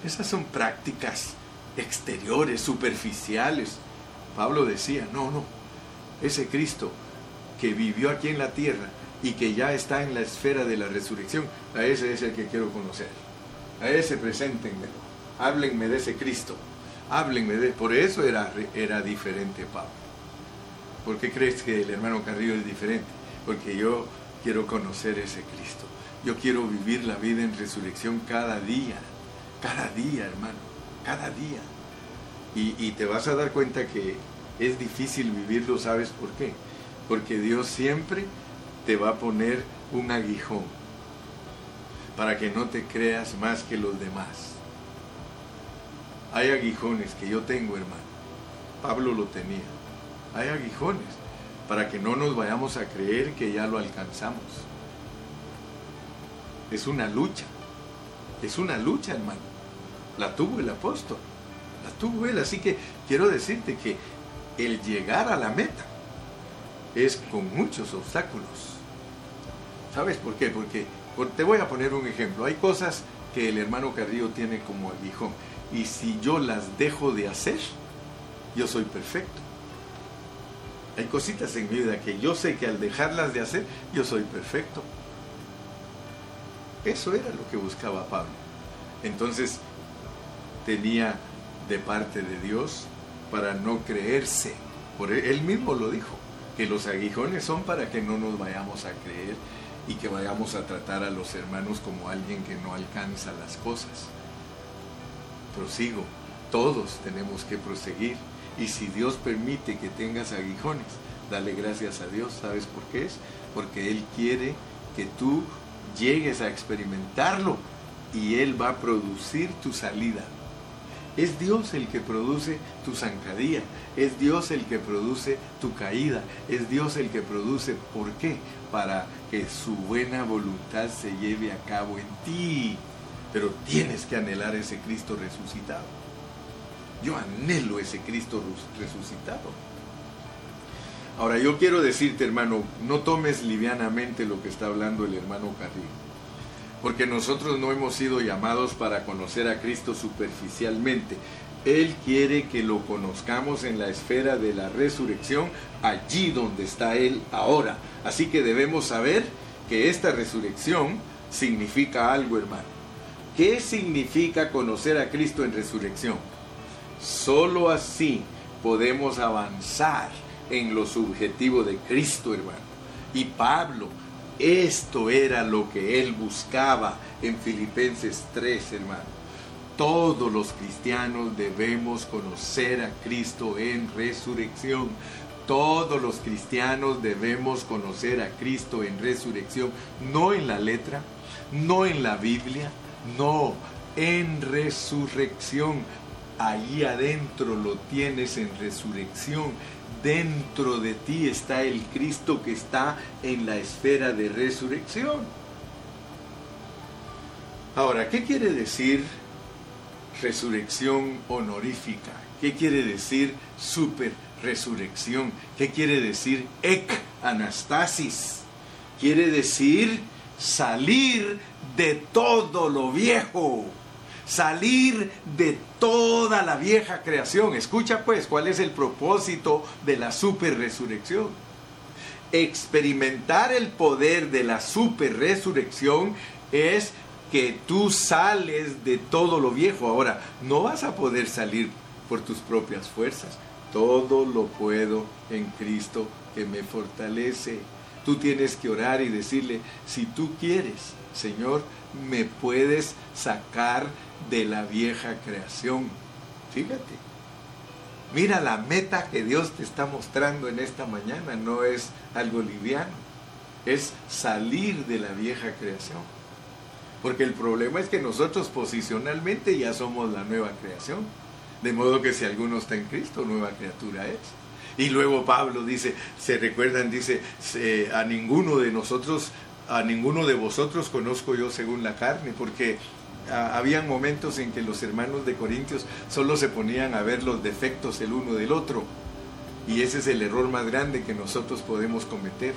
esas son prácticas exteriores, superficiales. Pablo decía, no, no, ese Cristo que vivió aquí en la tierra y que ya está en la esfera de la resurrección, a ese es el que quiero conocer. A ese preséntenme, háblenme de ese Cristo, háblenme de... Por eso era, era diferente Pablo. ¿Por qué crees que el hermano Carrillo es diferente? Porque yo quiero conocer ese Cristo. Yo quiero vivir la vida en resurrección cada día. Cada día, hermano, cada día. Y, te vas a dar cuenta que es difícil vivirlo, ¿sabes por qué? Porque Dios siempre te va a poner un aguijón para que no te creas más que los demás. Hay aguijones que yo tengo, hermano. Pablo lo tenía. Hay aguijones para que no nos vayamos a creer que ya lo alcanzamos. Es una lucha. Es una lucha, hermano. La tuvo el apóstol. La tuvo él. Así que quiero decirte que el llegar a la meta es con muchos obstáculos. ¿Sabes por qué? Porque te voy a poner un ejemplo. Hay cosas que el hermano Carrillo tiene como aguijón. Y si yo las dejo de hacer, yo soy perfecto. Hay cositas en mi vida que yo sé que al dejarlas de hacer, yo soy perfecto. Eso era lo que buscaba Pablo. Entonces, tenía de parte de Dios para no creerse. Por e, él mismo lo dijo, que los aguijones son para que no nos vayamos a creer y que vayamos a tratar a los hermanos como alguien que no alcanza las cosas. Prosigo, todos tenemos que proseguir y si Dios permite que tengas aguijones, dale gracias a Dios. ¿Sabes por qué es? Porque Él quiere que tú llegues a experimentarlo y Él va a producir tu salida. Es Dios el que produce tu zancadilla, es Dios el que produce tu caída, es Dios el que produce, ¿por qué? Para que su buena voluntad se lleve a cabo en ti. Pero tienes que anhelar ese Cristo resucitado. Yo anhelo ese Cristo resucitado. Ahora yo quiero decirte, hermano, no tomes livianamente lo que está hablando el hermano Carrillo porque nosotros no hemos sido llamados para conocer a Cristo superficialmente. Él quiere que lo conozcamos en la esfera de la resurrección, allí donde está Él ahora. Así que debemos saber que esta resurrección significa algo, hermano. ¿Qué significa conocer a Cristo en resurrección? Solo así podemos avanzar en lo subjetivo de Cristo, hermano. Y Pablo esto era lo que él buscaba en Filipenses 3, hermano. Todos los cristianos debemos conocer a Cristo en resurrección. Todos los cristianos debemos conocer a Cristo en resurrección, no en la letra, no en la Biblia, no, en resurrección. Allí adentro lo tienes en resurrección dentro de ti está el Cristo que está en la esfera de resurrección. Ahora, ¿qué quiere decir resurrección honorífica? ¿Qué quiere decir super resurrección? ¿Qué quiere decir ek anastasis? Quiere decir salir de todo lo viejo salir de toda la vieja creación. Escucha pues cuál es el propósito de la super resurrección. Experimentar el poder de la super resurrección es que tú sales de todo lo viejo. Ahora, no vas a poder salir por tus propias fuerzas. Todo lo puedo en Cristo que me fortalece. Tú tienes que orar y decirle, si tú quieres, Señor, me puedes sacar de la vieja creación. Fíjate. Mira la meta que Dios te está mostrando en esta mañana. No es algo liviano. Es salir de la vieja creación. Porque el problema es que nosotros posicionalmente ya somos la nueva creación. De modo que si alguno está en Cristo, nueva criatura es. Y luego Pablo dice, se recuerdan, dice, a ninguno de nosotros, a ninguno de vosotros conozco yo según la carne, porque habían momentos en que los hermanos de Corintios solo se ponían a ver los defectos el uno del otro. Y ese es el error más grande que nosotros podemos cometer.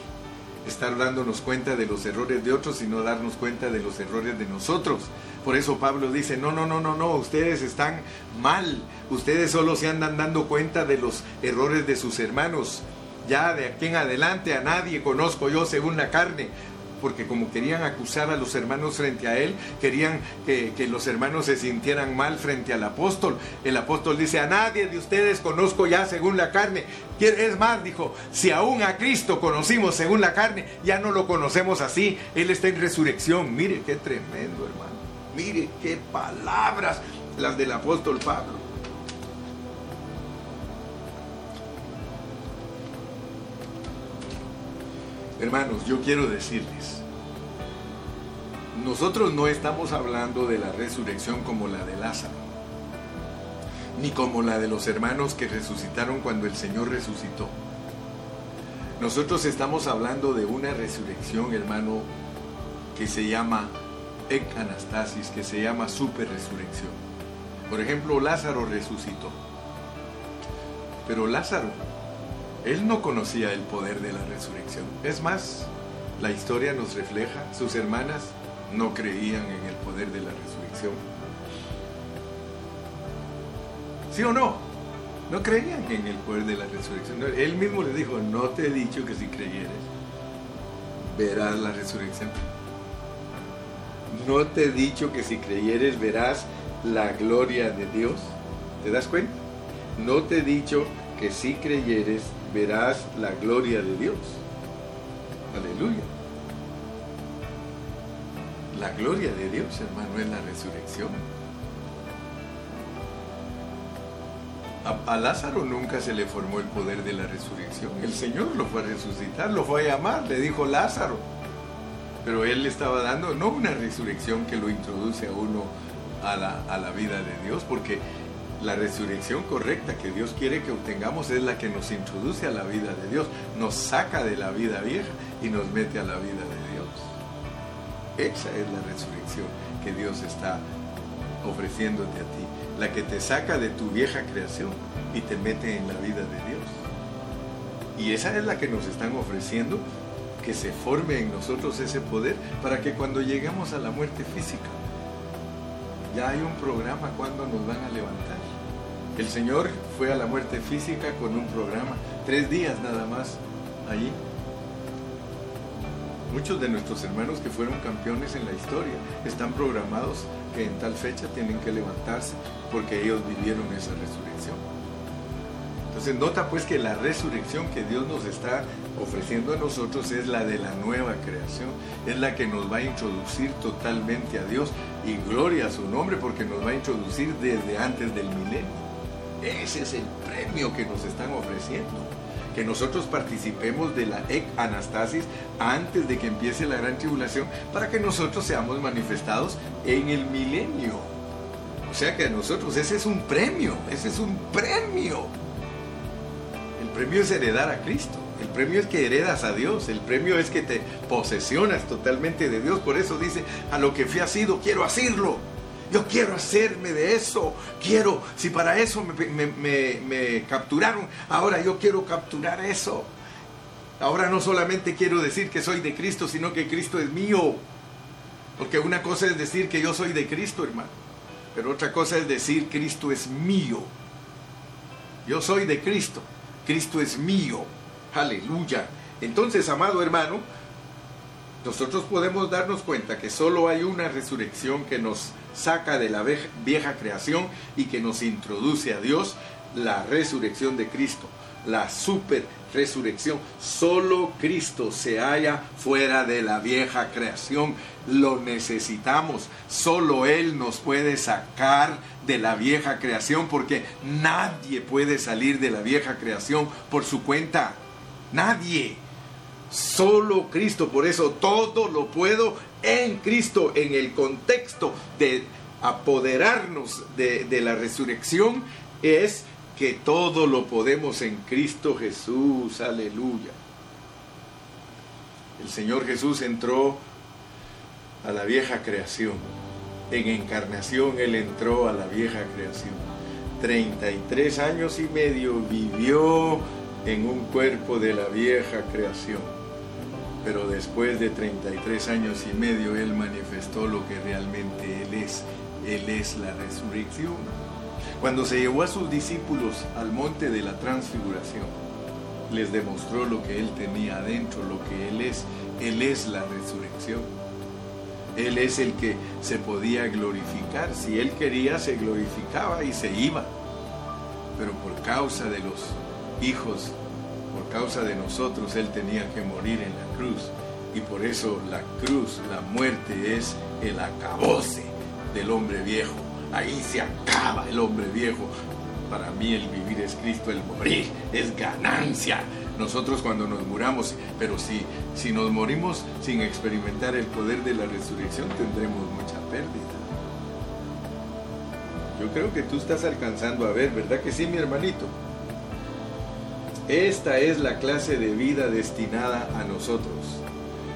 Estar dándonos cuenta de los errores de otros y no darnos cuenta de los errores de nosotros. Por eso Pablo dice, no, no, no, no, no, ustedes están mal. Ustedes solo se andan dando cuenta de los errores de sus hermanos. Ya de aquí en adelante a nadie conozco yo según la carne, porque como querían acusar a los hermanos frente a él, querían que, los hermanos se sintieran mal frente al apóstol. El apóstol dice, a nadie de ustedes conozco ya según la carne. Es más, dijo, si aún a Cristo conocimos según la carne, ya no lo conocemos así. Él está en resurrección. Mire qué tremendo, hermano. Mire qué palabras las del apóstol Pablo. Hermanos, yo quiero decirles, nosotros no estamos hablando de la resurrección como la de Lázaro, ni como la de los hermanos que resucitaron cuando el Señor resucitó. Nosotros estamos hablando de una resurrección, hermano, que se llama ecanastasis, que se llama super resurrección. Por ejemplo, Lázaro resucitó. Pero Lázaro, él no conocía el poder de la resurrección. Es más, la historia nos refleja, sus hermanas no creían en el poder de la resurrección. ¿Sí o no? No creían en el poder de la resurrección. Él mismo le dijo, no te he dicho que si creyeres, verás la resurrección. No te he dicho que si creyeres verás la gloria de Dios. ¿Te das cuenta? No te he dicho que si creyeres verás la gloria de Dios. Aleluya. La gloria de Dios, hermano, es la resurrección. A, Lázaro nunca se le formó el poder de la resurrección. El Señor lo fue a resucitar, lo fue a llamar, le dijo Lázaro. Pero Él le estaba dando no una resurrección que lo introduce a uno a la, a la vida de Dios, porque la resurrección correcta que Dios quiere que obtengamos es la que nos introduce a la vida de Dios, nos saca de la vida vieja y nos mete a la vida de Dios. Esa es la resurrección que Dios está ofreciéndote a ti la que te saca de tu vieja creación y te mete en la vida de Dios. Y esa es la que nos están ofreciendo, que se forme en nosotros ese poder para que cuando lleguemos a la muerte física, ya hay un programa cuando nos van a levantar. El Señor fue a la muerte física con un programa, tres días nada más allí. Muchos de nuestros hermanos que fueron campeones en la historia están programados que en tal fecha tienen que levantarse porque ellos vivieron esa resurrección. Entonces nota pues que la resurrección que Dios nos está ofreciendo a nosotros es la de la nueva creación, es la que nos va a introducir totalmente a Dios y gloria a su nombre porque nos va a introducir desde antes del milenio. Ese es el premio que nos están ofreciendo que nosotros participemos de la anastasis antes de que empiece la gran tribulación para que nosotros seamos manifestados en el milenio. O sea que a nosotros ese es un premio, ese es un premio. El premio es heredar a Cristo. El premio es que heredas a Dios, el premio es que te posesionas totalmente de Dios. Por eso dice, a lo que fui sido, quiero hacerlo. Yo quiero hacerme de eso. Quiero, si para eso me, capturaron, ahora yo quiero capturar eso. Ahora no solamente quiero decir que soy de Cristo, sino que Cristo es mío. Porque una cosa es decir que yo soy de Cristo, hermano. Pero otra cosa es decir Cristo es mío. Yo soy de Cristo. Cristo es mío. Aleluya. Entonces, amado hermano, nosotros podemos darnos cuenta que solo hay una resurrección que nos saca de la vieja creación y que nos introduce a Dios, la resurrección de Cristo, la super resurrección. Solo Cristo se halla fuera de la vieja creación. Lo necesitamos. Solo Él nos puede sacar de la vieja creación porque nadie puede salir de la vieja creación por su cuenta. Nadie. Solo Cristo. Por eso todo lo puedo en Cristo, en el contexto de apoderarnos de, la resurrección, es que todo lo podemos en Cristo Jesús. Aleluya. El Señor Jesús entró a la vieja creación. En encarnación Él entró a la vieja creación. 33 años y medio vivió en un cuerpo de la vieja creación pero después de 33 años y medio Él manifestó lo que realmente Él es. Él es la resurrección. Cuando se llevó a sus discípulos al monte de la transfiguración, les demostró lo que Él tenía adentro, lo que Él es. Él es la resurrección. Él es el que se podía glorificar. Si Él quería, se glorificaba y se iba. Pero por causa de los hijos por causa de nosotros Él tenía que morir en la cruz. Y por eso la cruz, la muerte es el acabose del hombre viejo. Ahí se acaba el hombre viejo. Para mí el vivir es Cristo, el morir es ganancia. nosotros cuando nos muramos, pero si, si nos morimos sin experimentar el poder de la resurrección tendremos mucha pérdida. Yo creo que tú estás alcanzando a ver, ¿verdad que sí, mi hermanito? Esta es la clase de vida destinada a nosotros.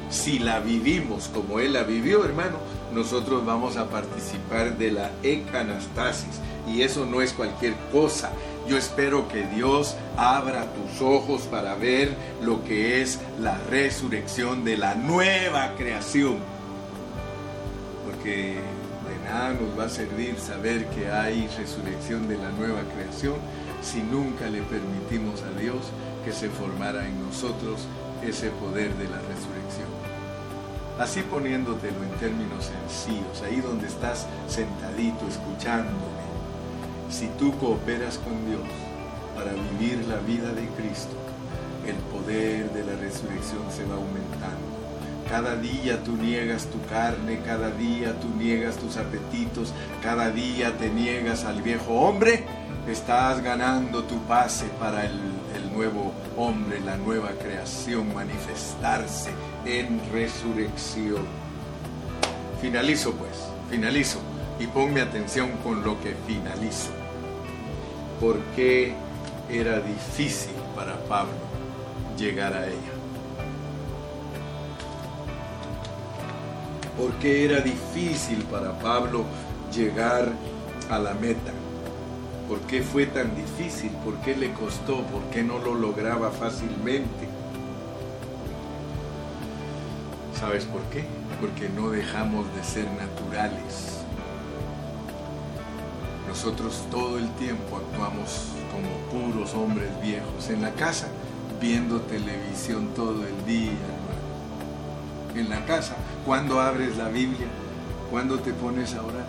Si la vivimos como Él la vivió, hermano, nosotros vamos a participar de la ecanastasis. Y eso no es cualquier cosa. Yo espero que Dios abra tus ojos para ver lo que es la resurrección de la nueva creación. Porque de nada nos va a servir saber que hay resurrección de la nueva creación si nunca le permitimos a Dios que se formara en nosotros ese poder de la resurrección. Así poniéndotelo en términos sencillos, ahí donde estás sentadito escuchándome, si tú cooperas con Dios para vivir la vida de Cristo, el poder de la resurrección se va aumentando. Cada día tú niegas tu carne, cada día tú niegas tus apetitos, cada día te niegas al viejo hombre estás ganando tu pase para el, nuevo hombre, la nueva creación, manifestarse en resurrección. Finalizo pues, finalizo y ponme atención con lo que finalizo. ¿Por qué era difícil para Pablo llegar a ella? ¿Por qué era difícil para Pablo llegar a la meta? ¿Por qué fue tan difícil? ¿Por qué le costó? ¿Por qué no lo lograba fácilmente? ¿Sabes por qué? Porque no dejamos de ser naturales. Nosotros todo el tiempo actuamos como puros hombres viejos en la casa, viendo televisión todo el día, En la casa, cuando abres la Biblia, cuando te pones a orar.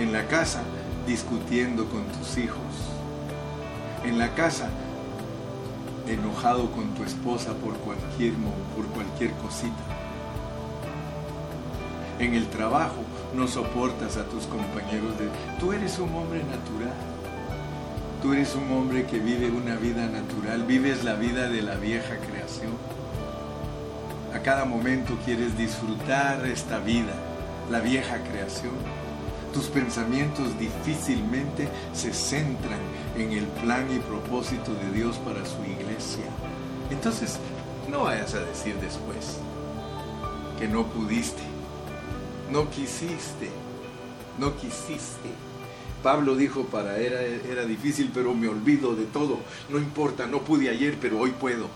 En la casa, discutiendo con tus hijos. En la casa, enojado con tu esposa por cualquier, por cualquier cosita. En el trabajo no soportas a tus compañeros de... Tú eres un hombre natural. Tú eres un hombre que vive una vida natural. Vives la vida de la vieja creación. A cada momento quieres disfrutar esta vida, la vieja creación tus pensamientos difícilmente se centran en el plan y propósito de Dios para su iglesia. Entonces, no vayas a decir después que no pudiste, no quisiste, no quisiste. Pablo dijo para era, era difícil, pero me olvido de todo. No importa, no pude ayer, pero hoy puedo.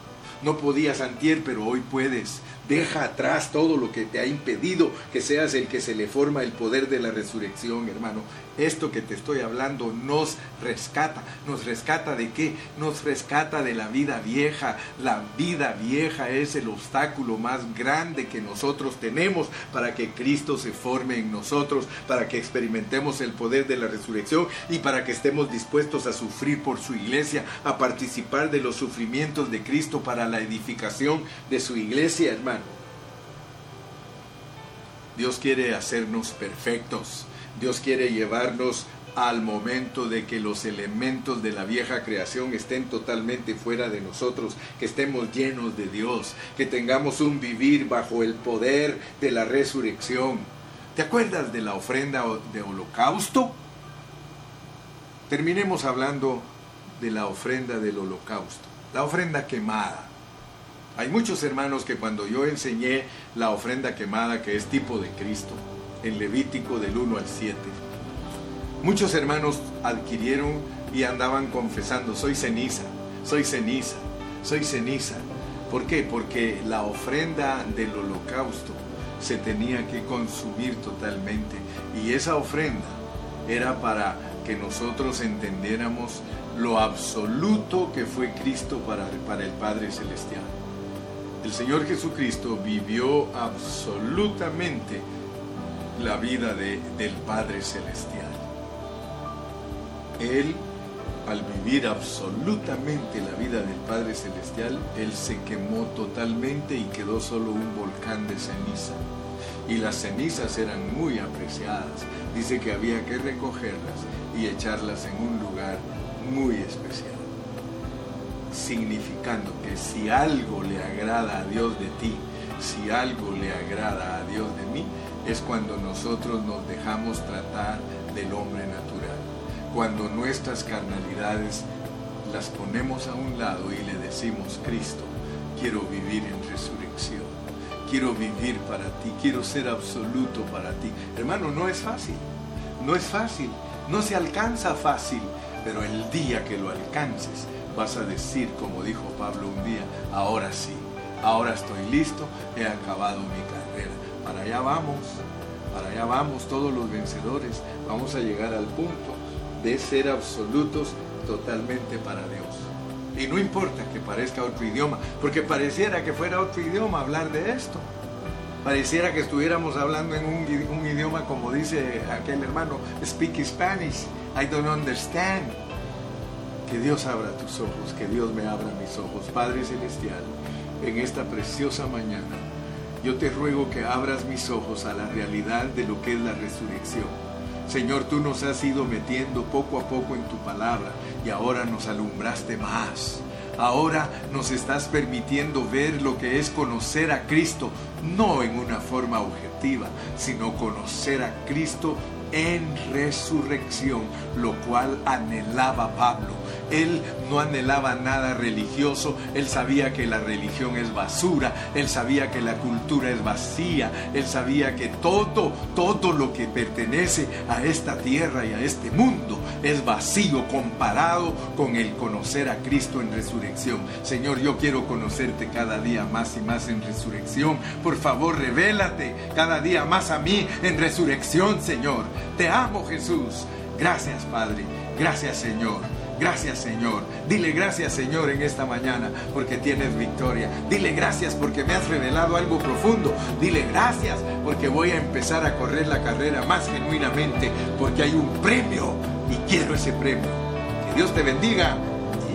No podías antier, pero hoy puedes. Deja atrás todo lo que te ha impedido que seas el que se le forma el poder de la resurrección, hermano. Esto que te estoy hablando nos rescata. ¿Nos rescata de qué? Nos rescata de la vida vieja. La vida vieja es el obstáculo más grande que nosotros tenemos para que Cristo se forme en nosotros, para que experimentemos el poder de la resurrección y para que estemos dispuestos a sufrir por su iglesia, a participar de los sufrimientos de Cristo para la edificación de su iglesia, hermano. Dios quiere hacernos perfectos. Dios quiere llevarnos al momento de que los elementos de la vieja creación estén totalmente fuera de nosotros, que estemos llenos de Dios, que tengamos un vivir bajo el poder de la resurrección. ¿Te acuerdas de la ofrenda de holocausto? Terminemos hablando de la ofrenda del holocausto, la ofrenda quemada. Hay muchos hermanos que cuando yo enseñé la ofrenda quemada, que es tipo de Cristo, en Levítico del 1 al 7. Muchos hermanos adquirieron y andaban confesando, soy ceniza, soy ceniza, soy ceniza. ¿Por qué? Porque la ofrenda del holocausto se tenía que consumir totalmente y esa ofrenda era para que nosotros entendiéramos lo absoluto que fue Cristo para, para el Padre Celestial. El Señor Jesucristo vivió absolutamente la vida de, del Padre Celestial. Él, al vivir absolutamente la vida del Padre Celestial, Él se quemó totalmente y quedó solo un volcán de ceniza. Y las cenizas eran muy apreciadas. Dice que había que recogerlas y echarlas en un lugar muy especial. significando que si algo le agrada a Dios de ti, si algo le agrada a Dios de mí, es cuando nosotros nos dejamos tratar del hombre natural, cuando nuestras carnalidades las ponemos a un lado y le decimos, Cristo, quiero vivir en resurrección, quiero vivir para ti, quiero ser absoluto para ti. Hermano, no es fácil, no es fácil, no se alcanza fácil, pero el día que lo alcances vas a decir, como dijo Pablo un día, ahora sí, ahora estoy listo, he acabado mi carrera. Para allá vamos, para allá vamos todos los vencedores, vamos a llegar al punto de ser absolutos totalmente para Dios. Y no importa que parezca otro idioma, porque pareciera que fuera otro idioma hablar de esto. Pareciera que estuviéramos hablando en un, idioma como dice aquel hermano, speak Spanish, I don't understand. Que Dios abra tus ojos, que Dios me abra mis ojos. Padre Celestial, en esta preciosa mañana, yo te ruego que abras mis ojos a la realidad de lo que es la resurrección. Señor, tú nos has ido metiendo poco a poco en tu palabra y ahora nos alumbraste más. Ahora nos estás permitiendo ver lo que es conocer a Cristo, no en una forma objetiva, sino conocer a Cristo en resurrección, lo cual anhelaba Pablo. Él no anhelaba nada religioso, él sabía que la religión es basura, él sabía que la cultura es vacía, él sabía que todo, todo lo que pertenece a esta tierra y a este mundo es vacío comparado con el conocer a Cristo en resurrección. Señor, yo quiero conocerte cada día más y más en resurrección. Por favor, revélate cada día más a mí en resurrección, Señor. Te amo, Jesús. Gracias, Padre. Gracias, Señor. Gracias Señor. Dile gracias Señor en esta mañana porque tienes victoria. Dile gracias porque me has revelado algo profundo. Dile gracias porque voy a empezar a correr la carrera más genuinamente porque hay un premio y quiero ese premio. Que Dios te bendiga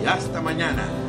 y hasta mañana.